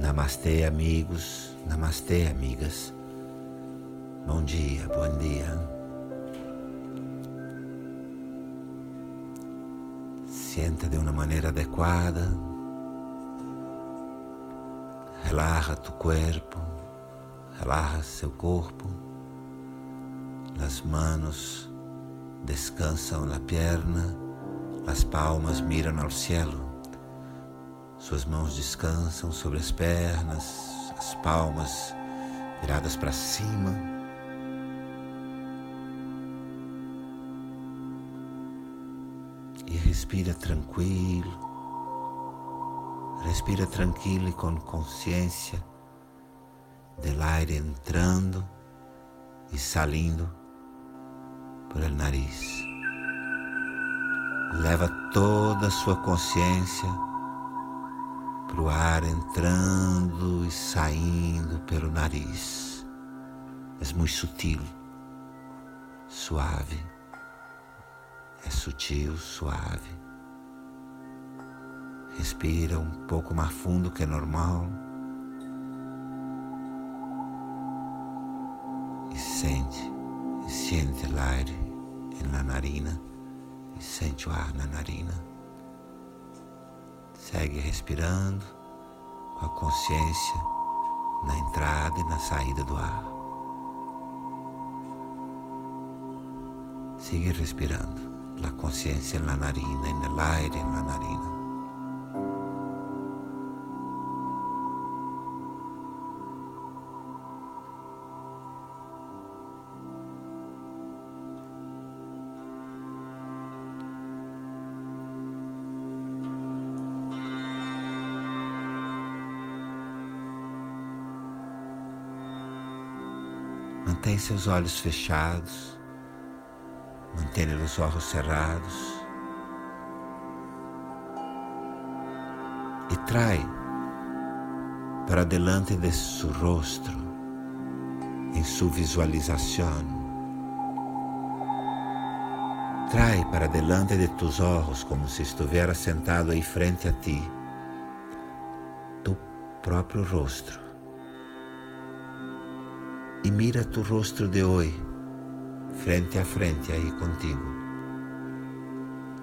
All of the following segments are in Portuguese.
Namastê, amigos. Namastê, amigas. Bom dia, bom dia. Senta de uma maneira adequada. Relaja tu corpo, relaja seu corpo. As manos descansam na perna, as palmas miram ao cielo. Suas mãos descansam sobre as pernas, as palmas viradas para cima. E respira tranquilo. Respira tranquilo e com consciência do ar entrando e saindo el nariz. Leva toda a sua consciência para o ar entrando e saindo pelo nariz. É muito sutil, suave. É sutil, suave. Respira um pouco mais fundo que é normal. E sente, e sente o ar na narina. E sente o ar na narina. Segue respirando com a consciência na entrada e na saída do ar. Sigue respirando, a consciência na narina, no aire na narina. Mantém seus olhos fechados, mantenha os olhos cerrados e trai para delante de seu rosto, em sua visualização. Trai para delante de tus olhos como se estivesse sentado aí frente a ti, tu próprio rosto e mira tu rosto de hoje, frente a frente aí contigo.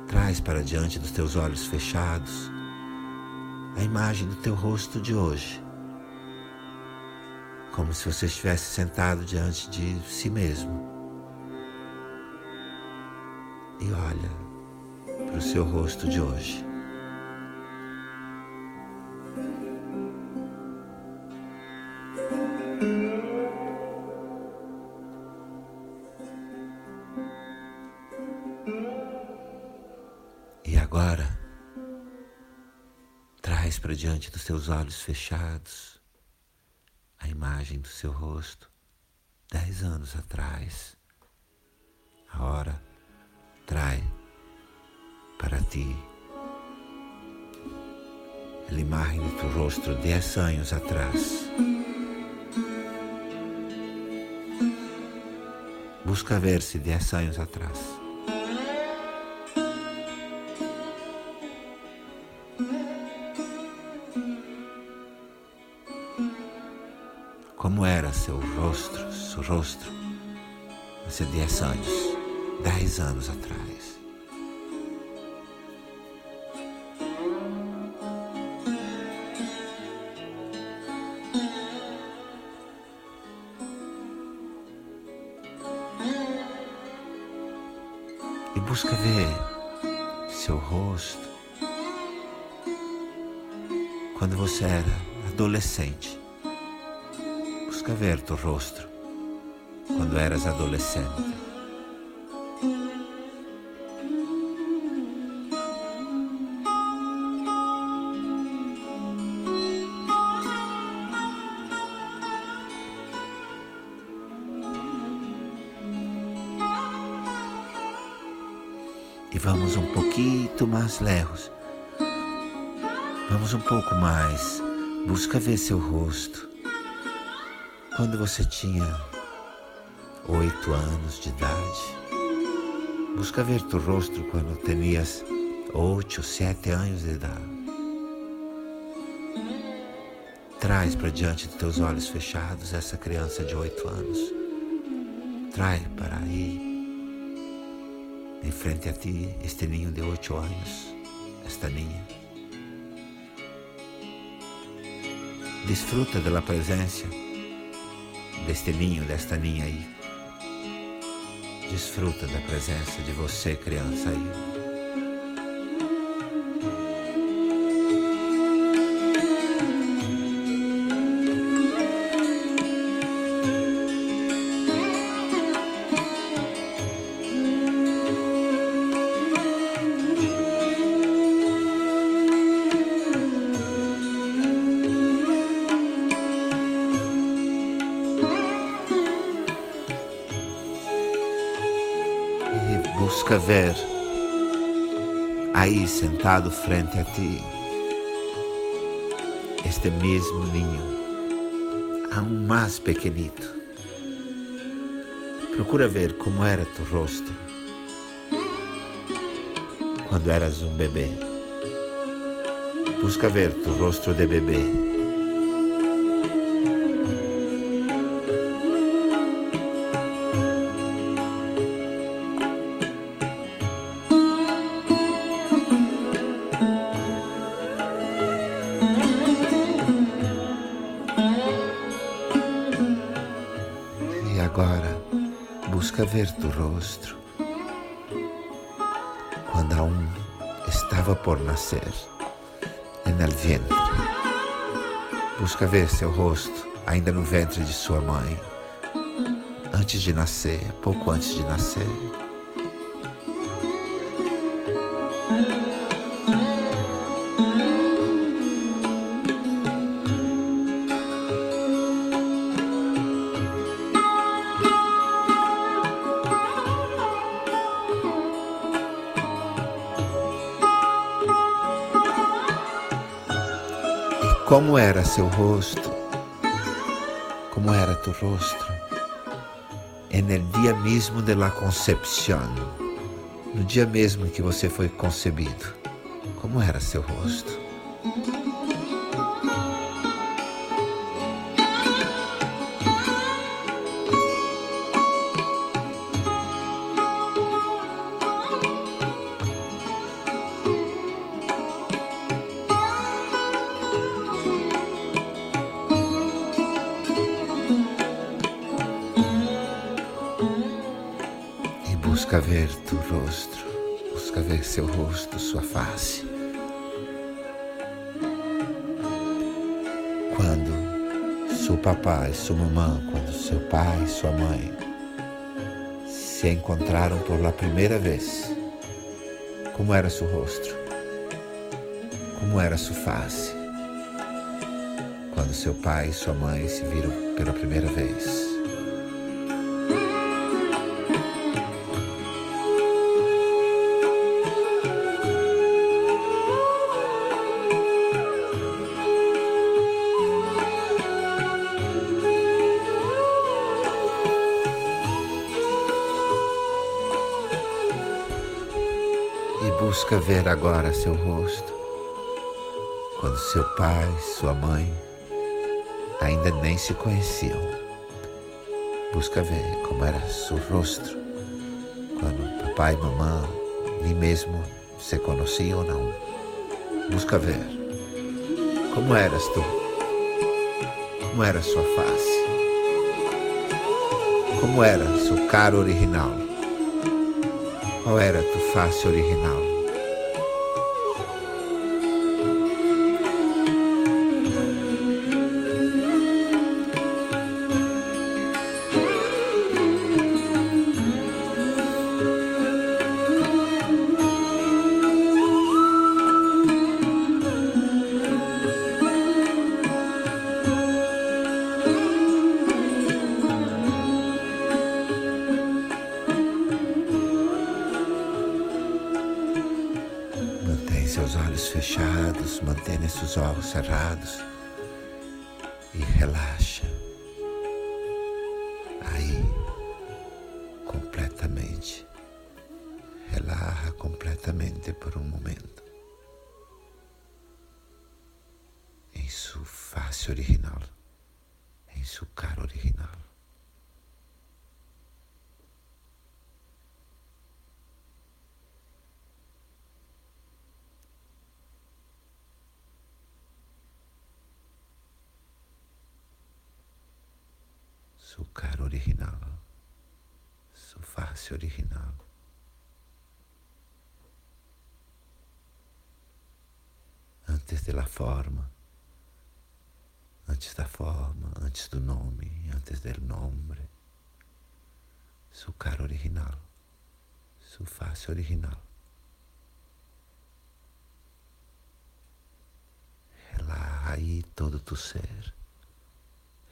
Traz para diante dos teus olhos fechados a imagem do teu rosto de hoje, como se você estivesse sentado diante de si mesmo. E olha para o seu rosto de hoje. Para diante dos seus olhos fechados a imagem do seu rosto dez anos atrás. Agora trai para ti a imagem do teu rosto dez anos atrás. Busca ver-se dez anos atrás. Seu rosto, seu rosto, há dez anos, dez anos atrás. E busca ver seu rosto quando você era adolescente busca ver tu rosto quando eras adolescente. E vamos um pouquinho mais lejos. Vamos um pouco mais. Busca ver seu rosto quando você tinha oito anos de idade. Busca ver tu rosto quando tinhas oito, sete anos de idade. Traz para diante de teus olhos fechados essa criança de oito anos. Traz para aí, em frente a ti, este ninho de oito anos, esta ninha. Desfruta da presença deste ninho, desta ninha aí. Desfruta da presença de você, criança aí. Busca ver aí sentado frente a ti este mesmo ninho, aún mais pequenito. Procura ver como era tu rosto quando eras um bebê. Busca ver tu rosto de bebê. Busca ver tu rosto quando aún estava por nascer en el vientre. Busca ver seu rosto ainda no ventre de sua mãe, antes de nascer, pouco antes de nascer. Como era seu rosto? Como era tu rosto? En el dia mesmo de la concepción, no dia mesmo que você foi concebido, como era seu rosto? Busca ver rosto, busca ver seu rosto, sua face. Quando seu papai, sua mamãe, quando seu pai e sua mãe se encontraram por la primeira vez, como era seu rosto? Como era sua face? Quando seu pai e sua mãe se viram pela primeira vez. Ver agora seu rosto, quando seu pai, sua mãe ainda nem se conheciam. Busca ver como era seu rosto, quando papai e mamãe nem mesmo se conheciam ou não. Busca ver como eras tu, como era sua face, como era seu cara original. Qual era tua face original? Seus olhos fechados, mantenha seus olhos cerrados e relaxa. Aí, completamente. Relaxa completamente por um momento em sua face original, em sua cara original. Sua cara original, sua face original. antes da forma, antes da forma, antes do nome, antes do nome, sua cara original, sua face original. Relaxa aí todo tu ser,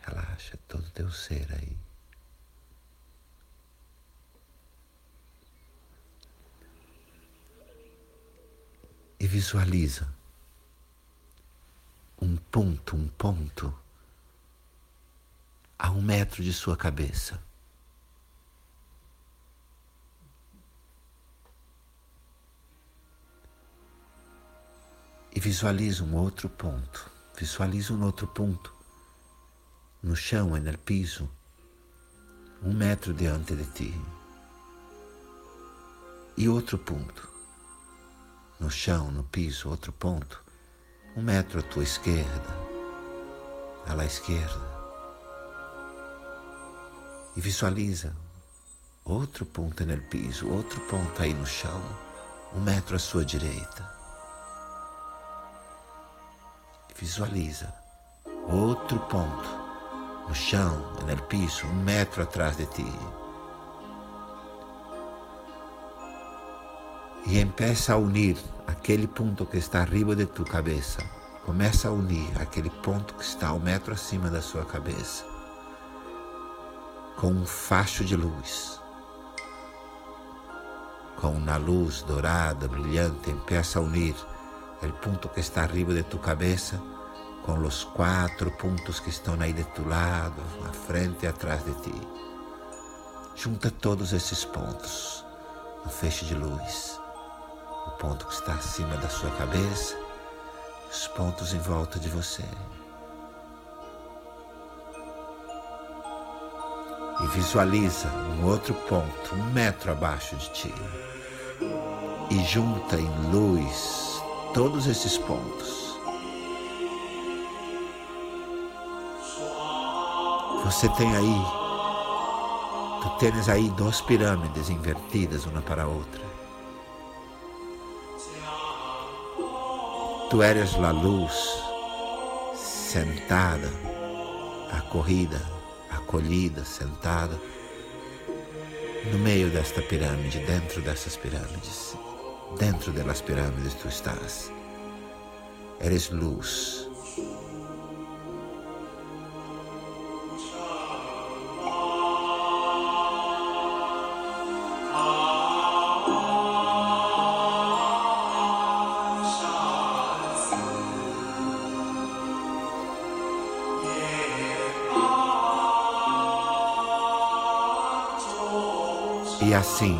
relaxa todo teu ser aí. E visualiza um ponto, um ponto, a um metro de sua cabeça. E visualiza um outro ponto, visualiza um outro ponto no chão e no piso, um metro diante de ti. E outro ponto, no chão, no piso, outro ponto um metro à tua esquerda, à esquerda. E visualiza outro ponto no piso, outro ponto aí no chão, um metro à sua direita. Visualiza outro ponto no chão, no piso, um metro atrás de ti. e empieza a unir aquele ponto que está arriba de tu cabeça. Começa a unir aquele ponto que está um metro acima da sua cabeça com um facho de luz. Com uma luz dourada, brilhante, empieza a unir o ponto que está arriba de tu cabeça com os quatro pontos que estão aí de tu lado, à frente e atrás de ti. Junta todos esses pontos no feixe de luz o ponto que está acima da sua cabeça, os pontos em volta de você. E visualiza um outro ponto, um metro abaixo de ti. E junta em luz todos esses pontos. Você tem aí, tu tens aí duas pirâmides invertidas uma para a outra. Tu eres a luz sentada, acorrida, acolhida, sentada no meio desta pirâmide, dentro dessas pirâmides. Dentro delas pirâmides tu estás. Eres luz. E assim,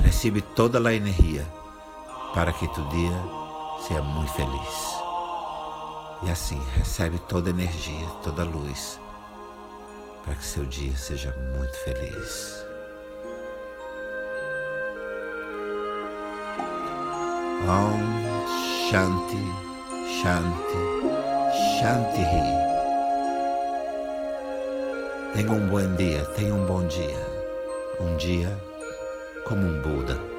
recebe toda a energia para que tu dia seja muito feliz. E assim, recebe toda a energia, toda a luz para que seu dia seja muito feliz. Om Shanti Shanti Shanti. Tenha um bom dia, tenha um bom dia. Um dia como um Buda.